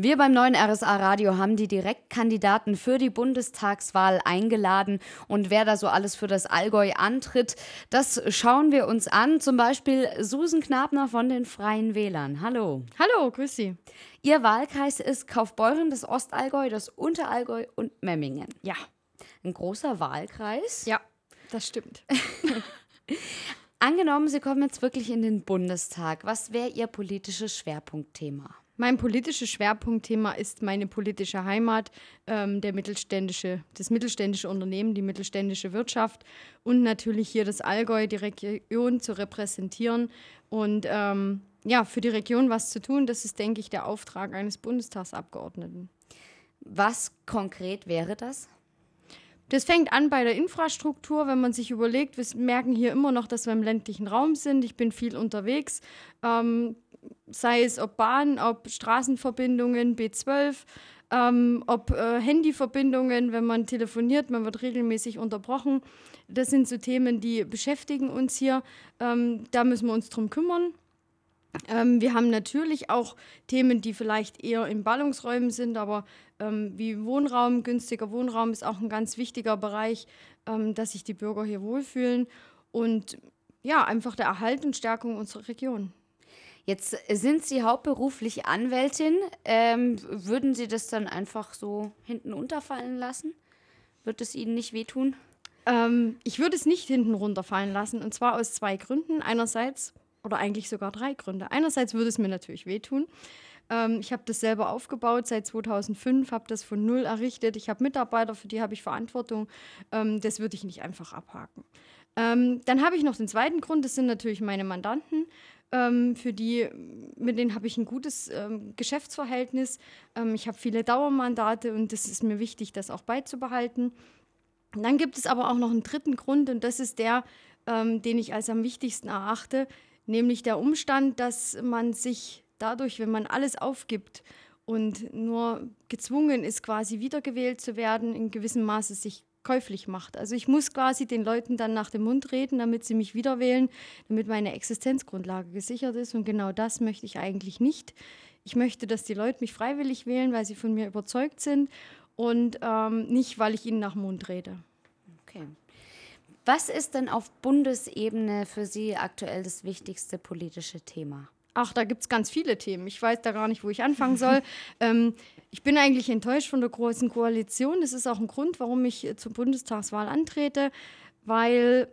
Wir beim neuen RSA Radio haben die Direktkandidaten für die Bundestagswahl eingeladen und wer da so alles für das Allgäu antritt, das schauen wir uns an. Zum Beispiel Susan Knabner von den Freien Wählern. Hallo. Hallo, grüß Sie. Ihr Wahlkreis ist Kaufbeuren, das Ostallgäu, das Unterallgäu und Memmingen. Ja. Ein großer Wahlkreis. Ja, das stimmt. Angenommen, Sie kommen jetzt wirklich in den Bundestag. Was wäre Ihr politisches Schwerpunktthema? Mein politisches Schwerpunktthema ist meine politische Heimat, ähm, der mittelständische, das mittelständische Unternehmen, die mittelständische Wirtschaft und natürlich hier das Allgäu, die Region zu repräsentieren und ähm, ja, für die Region was zu tun. Das ist, denke ich, der Auftrag eines Bundestagsabgeordneten. Was konkret wäre das? Das fängt an bei der Infrastruktur, wenn man sich überlegt, wir merken hier immer noch, dass wir im ländlichen Raum sind. Ich bin viel unterwegs. Ähm, sei es ob Bahn, ob Straßenverbindungen, B12, ähm, ob äh, Handyverbindungen, wenn man telefoniert, man wird regelmäßig unterbrochen. Das sind so Themen, die beschäftigen uns hier. Ähm, da müssen wir uns drum kümmern. Ähm, wir haben natürlich auch Themen, die vielleicht eher in Ballungsräumen sind, aber ähm, wie Wohnraum, günstiger Wohnraum ist auch ein ganz wichtiger Bereich, ähm, dass sich die Bürger hier wohlfühlen und ja, einfach der Erhalt und Stärkung unserer Region. Jetzt sind Sie hauptberuflich Anwältin. Ähm, würden Sie das dann einfach so hinten unterfallen lassen? Wird es Ihnen nicht wehtun? Ähm, ich würde es nicht hinten runterfallen lassen. Und zwar aus zwei Gründen. Einerseits, oder eigentlich sogar drei Gründe. Einerseits würde es mir natürlich wehtun. Ähm, ich habe das selber aufgebaut seit 2005, habe das von null errichtet. Ich habe Mitarbeiter, für die habe ich Verantwortung. Ähm, das würde ich nicht einfach abhaken. Ähm, dann habe ich noch den zweiten Grund, das sind natürlich meine Mandanten ähm, für die, mit denen habe ich ein gutes ähm, Geschäftsverhältnis. Ähm, ich habe viele Dauermandate und es ist mir wichtig, das auch beizubehalten. Und dann gibt es aber auch noch einen dritten Grund und das ist der, ähm, den ich als am wichtigsten erachte, nämlich der Umstand, dass man sich dadurch, wenn man alles aufgibt und nur gezwungen ist, quasi wiedergewählt zu werden, in gewissem Maße sich käuflich macht. Also ich muss quasi den Leuten dann nach dem Mund reden, damit sie mich wieder wählen, damit meine Existenzgrundlage gesichert ist. Und genau das möchte ich eigentlich nicht. Ich möchte, dass die Leute mich freiwillig wählen, weil sie von mir überzeugt sind und ähm, nicht, weil ich ihnen nach dem Mund rede. Okay. Was ist denn auf Bundesebene für Sie aktuell das wichtigste politische Thema? Ach, da gibt es ganz viele Themen. Ich weiß da gar nicht, wo ich anfangen soll. ähm, ich bin eigentlich enttäuscht von der Großen Koalition. Das ist auch ein Grund, warum ich äh, zur Bundestagswahl antrete, weil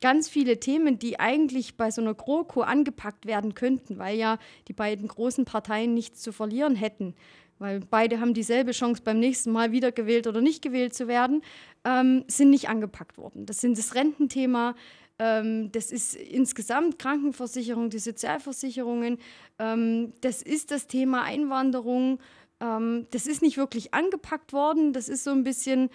ganz viele Themen, die eigentlich bei so einer GroKo angepackt werden könnten, weil ja die beiden großen Parteien nichts zu verlieren hätten, weil beide haben dieselbe Chance, beim nächsten Mal wiedergewählt oder nicht gewählt zu werden, ähm, sind nicht angepackt worden. Das sind das Rententhema, das ist insgesamt Krankenversicherung, die Sozialversicherungen. Ähm, das ist das Thema Einwanderung. Ähm, das ist nicht wirklich angepackt worden. Das ist so ein bisschen,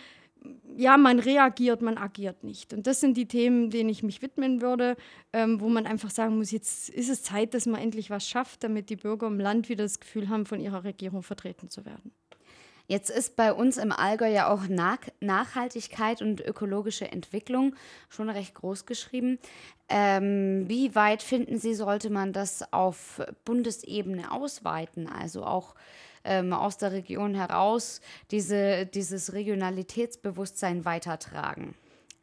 ja, man reagiert, man agiert nicht. Und das sind die Themen, denen ich mich widmen würde, ähm, wo man einfach sagen muss, jetzt ist es Zeit, dass man endlich was schafft, damit die Bürger im Land wieder das Gefühl haben, von ihrer Regierung vertreten zu werden. Jetzt ist bei uns im Allgäu ja auch Nachhaltigkeit und ökologische Entwicklung schon recht groß geschrieben. Ähm, wie weit finden Sie, sollte man das auf Bundesebene ausweiten? Also auch ähm, aus der Region heraus diese, dieses Regionalitätsbewusstsein weitertragen?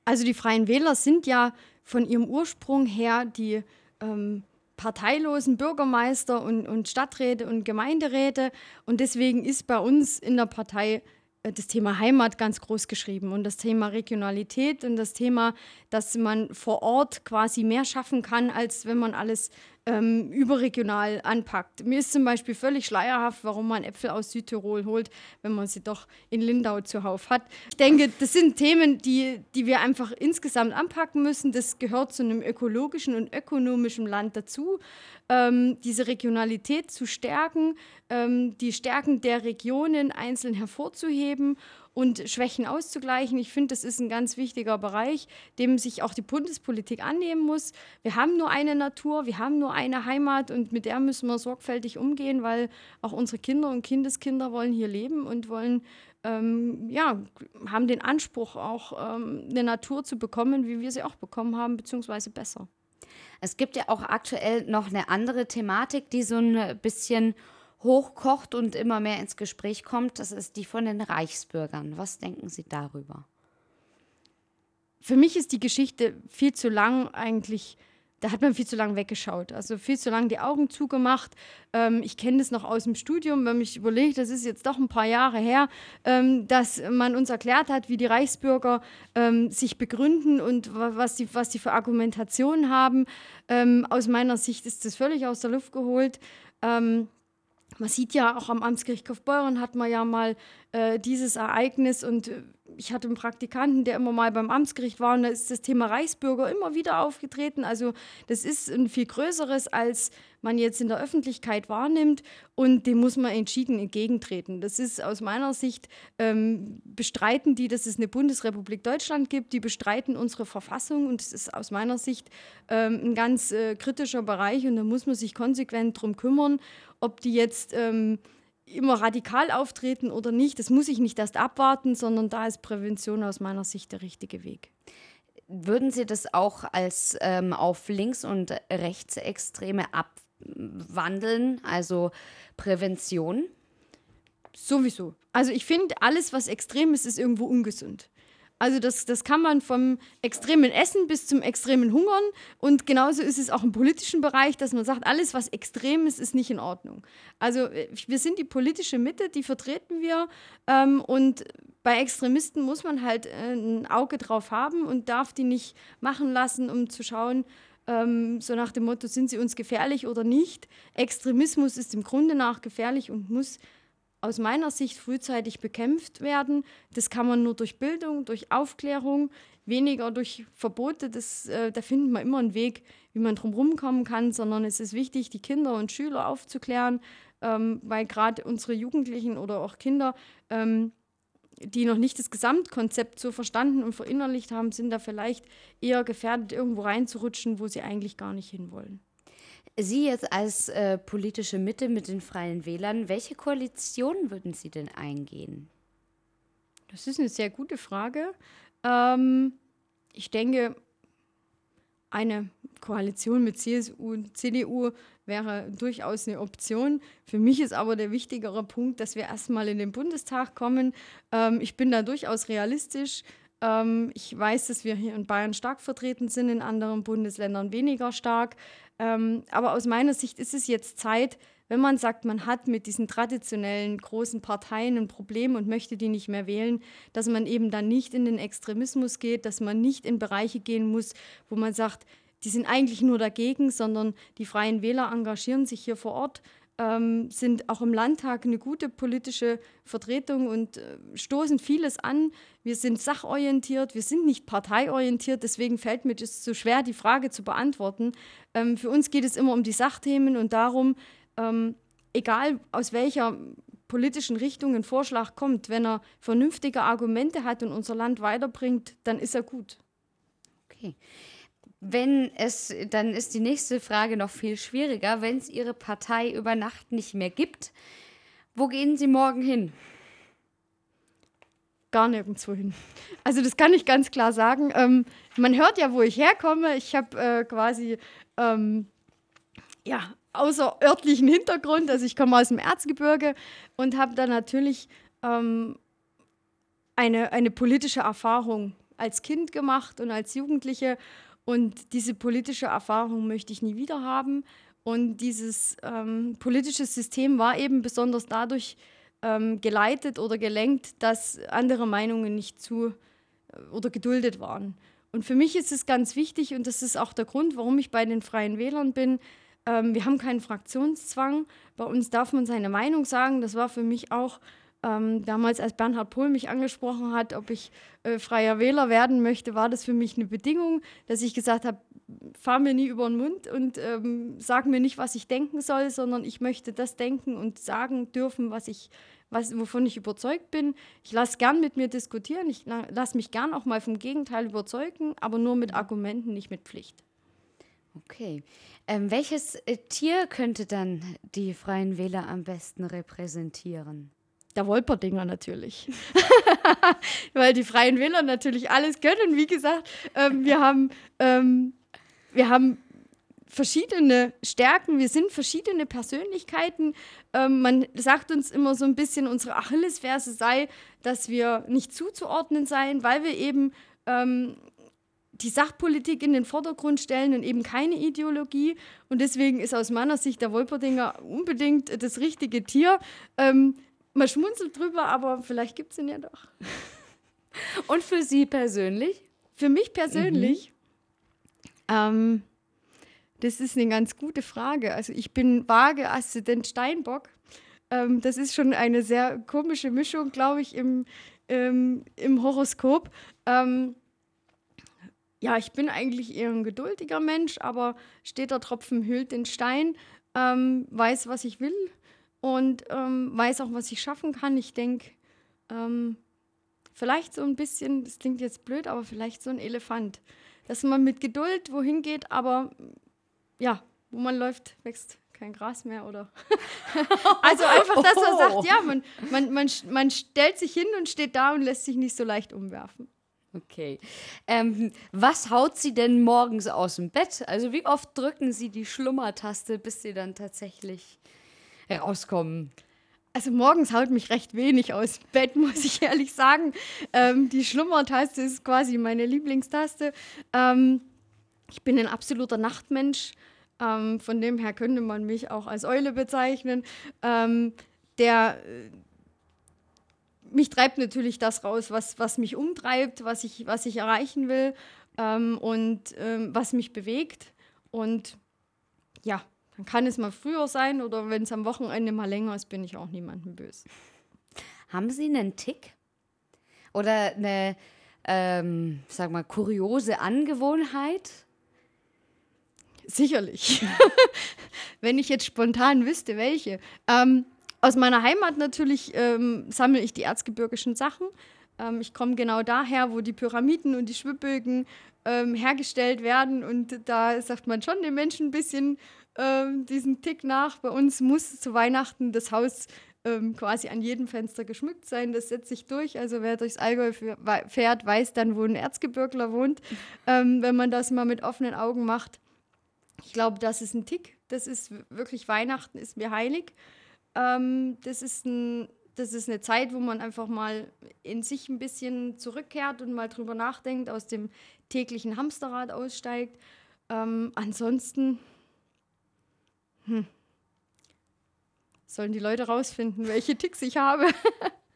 Also die Freien Wähler sind ja von ihrem Ursprung her die ähm, parteilosen Bürgermeister und, und Stadträte und Gemeinderäte. Und deswegen ist bei uns in der Partei äh, das Thema Heimat ganz groß geschrieben und das Thema Regionalität und das Thema, dass man vor Ort quasi mehr schaffen kann, als wenn man alles ähm, überregional anpackt. Mir ist zum Beispiel völlig schleierhaft, warum man Äpfel aus Südtirol holt, wenn man sie doch in Lindau zuhauf hat. Ich denke, das sind Themen, die, die wir einfach insgesamt anpacken müssen. Das gehört zu einem ökologischen und ökonomischen Land dazu, ähm, diese Regionalität zu stärken, ähm, die Stärken der Regionen einzeln hervorzuheben und Schwächen auszugleichen. Ich finde, das ist ein ganz wichtiger Bereich, dem sich auch die Bundespolitik annehmen muss. Wir haben nur eine Natur, wir haben nur eine Heimat und mit der müssen wir sorgfältig umgehen, weil auch unsere Kinder und Kindeskinder wollen hier leben und wollen ähm, ja, haben den Anspruch, auch ähm, eine Natur zu bekommen, wie wir sie auch bekommen haben, beziehungsweise besser. Es gibt ja auch aktuell noch eine andere Thematik, die so ein bisschen hochkocht und immer mehr ins Gespräch kommt, das ist die von den Reichsbürgern. Was denken Sie darüber? Für mich ist die Geschichte viel zu lang eigentlich da hat man viel zu lange weggeschaut. Also viel zu lange die Augen zugemacht. Ähm, ich kenne das noch aus dem Studium, wenn mich überlegt, das ist jetzt doch ein paar Jahre her, ähm, dass man uns erklärt hat, wie die Reichsbürger ähm, sich begründen und was die, was die für Argumentationen haben. Ähm, aus meiner Sicht ist das völlig aus der Luft geholt. Ähm, man sieht ja auch am Amtsgericht Kaufbeuren hat man ja mal äh, dieses Ereignis und äh, ich hatte einen Praktikanten, der immer mal beim Amtsgericht war und da ist das Thema Reichsbürger immer wieder aufgetreten. Also das ist ein viel größeres, als man jetzt in der Öffentlichkeit wahrnimmt und dem muss man entschieden entgegentreten. Das ist aus meiner Sicht, ähm, bestreiten die, dass es eine Bundesrepublik Deutschland gibt, die bestreiten unsere Verfassung und das ist aus meiner Sicht ähm, ein ganz äh, kritischer Bereich und da muss man sich konsequent drum kümmern, ob die jetzt... Ähm, immer radikal auftreten oder nicht, das muss ich nicht erst abwarten, sondern da ist Prävention aus meiner Sicht der richtige Weg. Würden Sie das auch als ähm, auf Links- und Rechtsextreme abwandeln, also Prävention? Sowieso. Also ich finde, alles, was extrem ist, ist irgendwo ungesund. Also das, das kann man vom extremen Essen bis zum extremen Hungern. Und genauso ist es auch im politischen Bereich, dass man sagt, alles, was extrem ist, ist nicht in Ordnung. Also äh, wir sind die politische Mitte, die vertreten wir. Ähm, und bei Extremisten muss man halt äh, ein Auge drauf haben und darf die nicht machen lassen, um zu schauen, ähm, so nach dem Motto, sind sie uns gefährlich oder nicht. Extremismus ist im Grunde nach gefährlich und muss aus meiner Sicht frühzeitig bekämpft werden. Das kann man nur durch Bildung, durch Aufklärung, weniger durch Verbote. Das, äh, da findet man immer einen Weg, wie man drum kommen kann, sondern es ist wichtig, die Kinder und Schüler aufzuklären, ähm, weil gerade unsere Jugendlichen oder auch Kinder, ähm, die noch nicht das Gesamtkonzept so verstanden und verinnerlicht haben, sind da vielleicht eher gefährdet, irgendwo reinzurutschen, wo sie eigentlich gar nicht hinwollen. Sie jetzt als äh, politische Mitte mit den Freien Wählern, welche Koalition würden Sie denn eingehen? Das ist eine sehr gute Frage. Ähm, ich denke, eine Koalition mit CSU und CDU wäre durchaus eine Option. Für mich ist aber der wichtigere Punkt, dass wir erstmal in den Bundestag kommen. Ähm, ich bin da durchaus realistisch. Ähm, ich weiß, dass wir hier in Bayern stark vertreten sind, in anderen Bundesländern weniger stark. Ähm, aber aus meiner Sicht ist es jetzt Zeit, wenn man sagt, man hat mit diesen traditionellen großen Parteien ein Problem und möchte die nicht mehr wählen, dass man eben dann nicht in den Extremismus geht, dass man nicht in Bereiche gehen muss, wo man sagt, die sind eigentlich nur dagegen, sondern die freien Wähler engagieren sich hier vor Ort ähm, sind auch im Landtag eine gute politische Vertretung und äh, stoßen vieles an. Wir sind sachorientiert, wir sind nicht parteiorientiert, deswegen fällt mir das so schwer, die Frage zu beantworten. Ähm, für uns geht es immer um die Sachthemen und darum, ähm, egal aus welcher politischen Richtung ein Vorschlag kommt, wenn er vernünftige Argumente hat und unser Land weiterbringt, dann ist er gut. Okay. Wenn es, dann ist die nächste Frage noch viel schwieriger. Wenn es Ihre Partei über Nacht nicht mehr gibt, wo gehen Sie morgen hin? Gar nirgendwo hin. Also das kann ich ganz klar sagen. Ähm, man hört ja, wo ich herkomme. Ich habe äh, quasi ähm, ja, außerörtlichen Hintergrund. Also ich komme aus dem Erzgebirge und habe da natürlich ähm, eine, eine politische Erfahrung als Kind gemacht und als Jugendliche und diese politische Erfahrung möchte ich nie wieder haben. Und dieses ähm, politische System war eben besonders dadurch ähm, geleitet oder gelenkt, dass andere Meinungen nicht zu äh, oder geduldet waren. Und für mich ist es ganz wichtig, und das ist auch der Grund, warum ich bei den Freien Wählern bin, ähm, wir haben keinen Fraktionszwang. Bei uns darf man seine Meinung sagen. Das war für mich auch ähm, damals, als Bernhard Pohl mich angesprochen hat, ob ich äh, freier Wähler werden möchte, war das für mich eine Bedingung, dass ich gesagt habe, fahr mir nie über den Mund und ähm, sag mir nicht, was ich denken soll, sondern ich möchte das denken und sagen dürfen, was ich, was, wovon ich überzeugt bin. Ich lasse gern mit mir diskutieren, ich lasse mich gern auch mal vom Gegenteil überzeugen, aber nur mit Argumenten, nicht mit Pflicht. Okay. Ähm, welches äh, Tier könnte dann die Freien Wähler am besten repräsentieren? Der Wolperdinger natürlich. Weil die Freien Wähler natürlich alles können. Wie gesagt, ähm, wir, haben, ähm, wir haben verschiedene Stärken, wir sind verschiedene Persönlichkeiten. Ähm, man sagt uns immer so ein bisschen, unsere Achillesferse sei, dass wir nicht zuzuordnen seien, weil wir eben ähm, die Sachpolitik in den Vordergrund stellen und eben keine Ideologie. Und deswegen ist aus meiner Sicht der Wolperdinger unbedingt das richtige Tier. Ähm, man schmunzelt drüber, aber vielleicht gibt es ihn ja doch. Und für Sie persönlich? Für mich persönlich? Mhm. Ähm, das ist eine ganz gute Frage. Also ich bin vage Aszendent Steinbock. Ähm, das ist schon eine sehr komische Mischung, glaube ich, im, ähm, im Horoskop. Ähm, ja, ich bin eigentlich eher ein geduldiger Mensch, aber steht der Tropfen hüllt den Stein, ähm, weiß, was ich will und ähm, weiß auch, was ich schaffen kann. Ich denke, ähm, vielleicht so ein bisschen, das klingt jetzt blöd, aber vielleicht so ein Elefant. Dass man mit Geduld wohin geht, aber ja, wo man läuft, wächst kein Gras mehr oder. also einfach, dass er sagt, ja, man, man, man, man stellt sich hin und steht da und lässt sich nicht so leicht umwerfen. Okay. Ähm, was haut Sie denn morgens aus dem Bett? Also wie oft drücken Sie die Schlummertaste, bis Sie dann tatsächlich rauskommen? Also morgens haut mich recht wenig aus Bett, muss ich ehrlich sagen. Ähm, die Schlummertaste ist quasi meine Lieblingstaste. Ähm, ich bin ein absoluter Nachtmensch. Ähm, von dem her könnte man mich auch als Eule bezeichnen. Ähm, der mich treibt natürlich das raus, was, was mich umtreibt, was ich, was ich erreichen will ähm, und ähm, was mich bewegt. Und ja, dann kann es mal früher sein oder wenn es am Wochenende mal länger ist, bin ich auch niemandem böse. Haben Sie einen Tick? Oder eine, ähm, sag mal, kuriose Angewohnheit? Sicherlich. wenn ich jetzt spontan wüsste, welche. Ähm, aus meiner Heimat natürlich ähm, sammle ich die erzgebirgischen Sachen. Ähm, ich komme genau daher, wo die Pyramiden und die Schwibbögen ähm, hergestellt werden. Und da sagt man schon den Menschen ein bisschen ähm, diesen Tick nach. Bei uns muss zu Weihnachten das Haus ähm, quasi an jedem Fenster geschmückt sein. Das setzt sich durch. Also wer durchs Allgäu fährt, weiß dann, wo ein Erzgebirgler wohnt, ähm, wenn man das mal mit offenen Augen macht. Ich glaube, das ist ein Tick. Das ist wirklich Weihnachten, ist mir heilig. Ähm, das, ist ein, das ist eine Zeit, wo man einfach mal in sich ein bisschen zurückkehrt und mal drüber nachdenkt, aus dem täglichen Hamsterrad aussteigt. Ähm, ansonsten hm, sollen die Leute rausfinden, welche Ticks ich habe.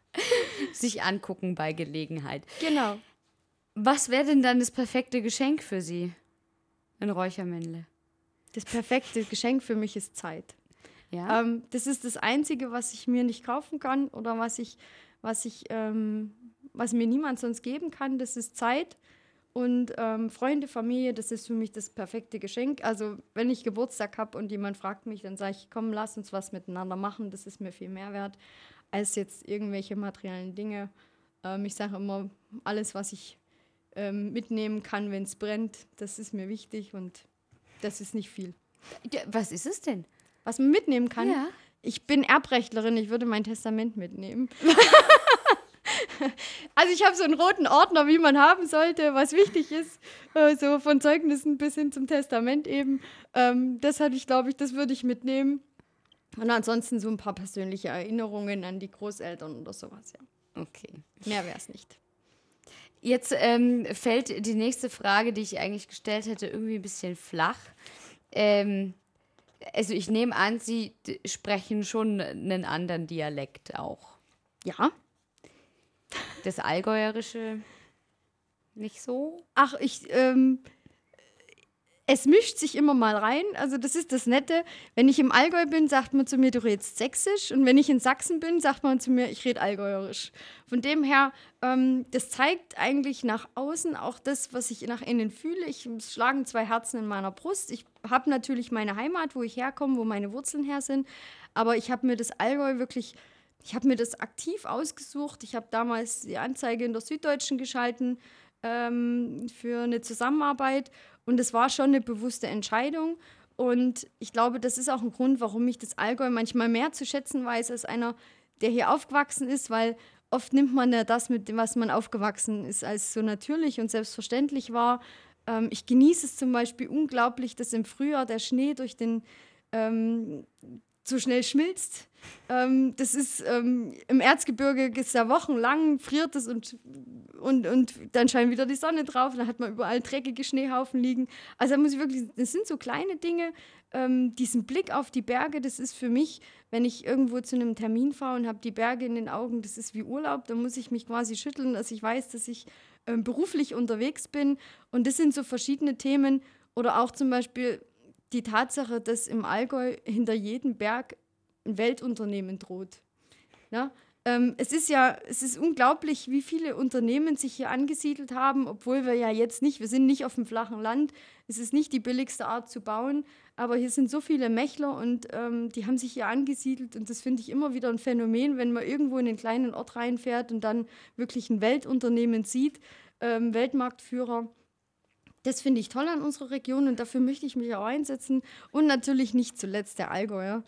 Sich angucken bei Gelegenheit. Genau. Was wäre denn dann das perfekte Geschenk für Sie? Ein Räuchermännle. Das perfekte Geschenk für mich ist Zeit. Ja. Ähm, das ist das Einzige, was ich mir nicht kaufen kann oder was ich, was ich, ähm, was mir niemand sonst geben kann. Das ist Zeit. Und ähm, Freunde, Familie, das ist für mich das perfekte Geschenk. Also wenn ich Geburtstag habe und jemand fragt mich, dann sage ich, komm, lass uns was miteinander machen. Das ist mir viel mehr wert als jetzt irgendwelche materiellen Dinge. Ähm, ich sage immer, alles, was ich ähm, mitnehmen kann, wenn es brennt, das ist mir wichtig und das ist nicht viel. Was ist es denn? was man mitnehmen kann. Ja. Ich bin Erbrechtlerin, ich würde mein Testament mitnehmen. also ich habe so einen roten Ordner, wie man haben sollte, was wichtig ist, äh, so von Zeugnissen bis hin zum Testament eben. Ähm, das hatte ich, glaube ich, das würde ich mitnehmen. Und ansonsten so ein paar persönliche Erinnerungen an die Großeltern oder sowas, ja. Okay. Mehr wäre es nicht. Jetzt ähm, fällt die nächste Frage, die ich eigentlich gestellt hätte, irgendwie ein bisschen flach. Ähm, also ich nehme an, Sie sprechen schon einen anderen Dialekt auch. Ja. Das Allgäuerische nicht so? Ach, ich, ähm, es mischt sich immer mal rein. Also das ist das Nette. Wenn ich im Allgäu bin, sagt man zu mir, du redest Sächsisch. Und wenn ich in Sachsen bin, sagt man zu mir, ich rede Allgäuerisch. Von dem her, ähm, das zeigt eigentlich nach außen auch das, was ich nach innen fühle. Ich schlagen zwei Herzen in meiner Brust. Ich habe natürlich meine Heimat, wo ich herkomme, wo meine Wurzeln her sind. Aber ich habe mir das Allgäu wirklich ich habe mir das aktiv ausgesucht. Ich habe damals die Anzeige in der Süddeutschen geschalten ähm, für eine Zusammenarbeit und es war schon eine bewusste Entscheidung. Und ich glaube, das ist auch ein Grund, warum ich das Allgäu manchmal mehr zu schätzen weiß als einer, der hier aufgewachsen ist, weil oft nimmt man ja das, mit dem, was man aufgewachsen ist, als so natürlich und selbstverständlich war. Ähm, ich genieße es zum Beispiel unglaublich, dass im Frühjahr der Schnee durch den ähm, so schnell schmilzt. Ähm, das ist ähm, im Erzgebirge ist ja wochenlang, friert es und, und, und dann scheint wieder die Sonne drauf, dann hat man überall dreckige Schneehaufen liegen. Also da muss ich wirklich, das sind so kleine Dinge, ähm, diesen Blick auf die Berge, das ist für mich, wenn ich irgendwo zu einem Termin fahre und habe die Berge in den Augen, das ist wie Urlaub, da muss ich mich quasi schütteln, dass ich weiß, dass ich ähm, beruflich unterwegs bin. Und das sind so verschiedene Themen. Oder auch zum Beispiel die Tatsache, dass im Allgäu hinter jedem Berg ein Weltunternehmen droht. Ja? Ähm, es ist ja, es ist unglaublich, wie viele Unternehmen sich hier angesiedelt haben, obwohl wir ja jetzt nicht, wir sind nicht auf dem flachen Land, es ist nicht die billigste Art zu bauen, aber hier sind so viele Mächler und ähm, die haben sich hier angesiedelt und das finde ich immer wieder ein Phänomen, wenn man irgendwo in einen kleinen Ort reinfährt und dann wirklich ein Weltunternehmen sieht, ähm, Weltmarktführer. Das finde ich toll an unserer Region und dafür möchte ich mich auch einsetzen. Und natürlich nicht zuletzt der Allgäuer.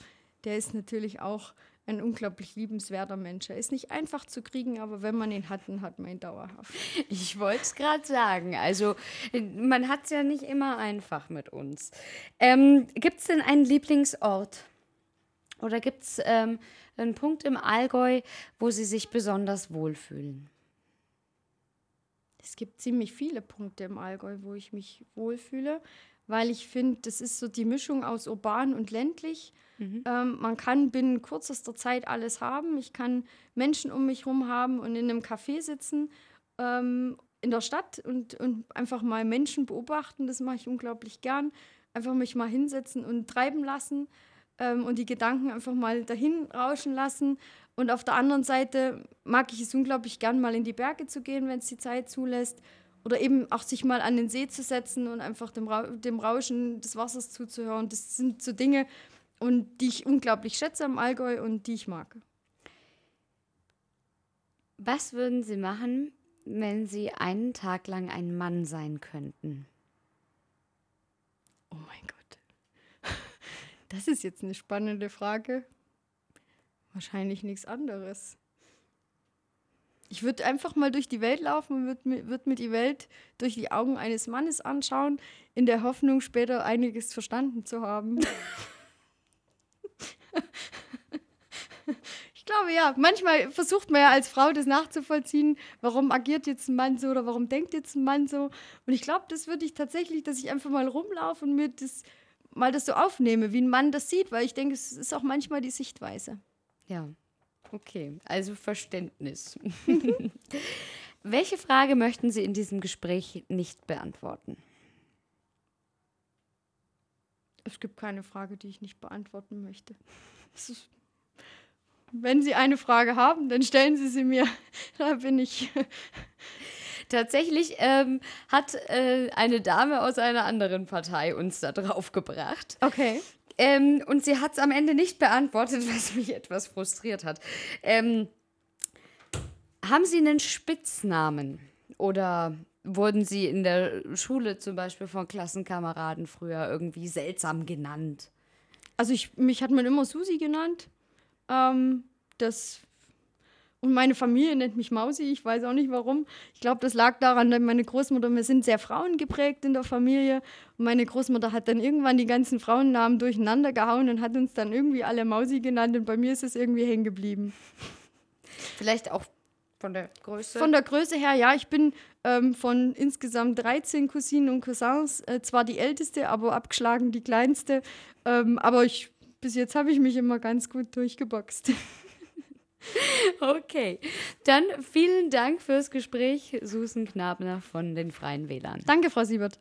Der ist natürlich auch ein unglaublich liebenswerter Mensch. Er ist nicht einfach zu kriegen, aber wenn man ihn hat, dann hat man ihn dauerhaft. Ich wollte es gerade sagen. Also, man hat es ja nicht immer einfach mit uns. Ähm, gibt es denn einen Lieblingsort? Oder gibt es ähm, einen Punkt im Allgäu, wo Sie sich besonders wohlfühlen? Es gibt ziemlich viele Punkte im Allgäu, wo ich mich wohlfühle, weil ich finde, das ist so die Mischung aus urban und ländlich. Mhm. Ähm, man kann binnen kürzester Zeit alles haben. Ich kann Menschen um mich herum haben und in einem Café sitzen ähm, in der Stadt und, und einfach mal Menschen beobachten. Das mache ich unglaublich gern. Einfach mich mal hinsetzen und treiben lassen ähm, und die Gedanken einfach mal dahin rauschen lassen. Und auf der anderen Seite mag ich es unglaublich gern, mal in die Berge zu gehen, wenn es die Zeit zulässt. Oder eben auch sich mal an den See zu setzen und einfach dem, Ra dem Rauschen des Wassers zuzuhören. Das sind so Dinge, und die ich unglaublich schätze am Allgäu und die ich mag. Was würden Sie machen, wenn Sie einen Tag lang ein Mann sein könnten? Oh mein Gott. Das ist jetzt eine spannende Frage. Wahrscheinlich nichts anderes. Ich würde einfach mal durch die Welt laufen und würde würd mir die Welt durch die Augen eines Mannes anschauen, in der Hoffnung, später einiges verstanden zu haben. ich glaube ja, manchmal versucht man ja als Frau das nachzuvollziehen, warum agiert jetzt ein Mann so oder warum denkt jetzt ein Mann so. Und ich glaube, das würde ich tatsächlich, dass ich einfach mal rumlaufe und mir das mal das so aufnehme, wie ein Mann das sieht, weil ich denke, es ist auch manchmal die Sichtweise. Ja, okay. Also Verständnis. Welche Frage möchten Sie in diesem Gespräch nicht beantworten? Es gibt keine Frage, die ich nicht beantworten möchte. Ist, wenn Sie eine Frage haben, dann stellen Sie sie mir. Da bin ich. Tatsächlich ähm, hat äh, eine Dame aus einer anderen Partei uns da drauf gebracht. Okay. Ähm, und sie hat es am Ende nicht beantwortet, was mich etwas frustriert hat. Ähm, haben Sie einen Spitznamen? Oder wurden Sie in der Schule zum Beispiel von Klassenkameraden früher irgendwie seltsam genannt? Also ich, mich hat man immer Susi genannt. Ähm, das und meine Familie nennt mich Mausi, ich weiß auch nicht warum. Ich glaube, das lag daran, dass meine Großmutter, wir sind sehr frauengeprägt in der Familie. Und meine Großmutter hat dann irgendwann die ganzen Frauennamen durcheinander gehauen und hat uns dann irgendwie alle Mausi genannt. Und bei mir ist es irgendwie hängen geblieben. Vielleicht auch von der Größe? Von der Größe her, ja. Ich bin ähm, von insgesamt 13 Cousinen und Cousins äh, zwar die älteste, aber abgeschlagen die kleinste. Ähm, aber ich, bis jetzt habe ich mich immer ganz gut durchgeboxt. Okay, dann vielen Dank fürs Gespräch, Susan Knabner von den Freien Wählern. Danke, Frau Siebert.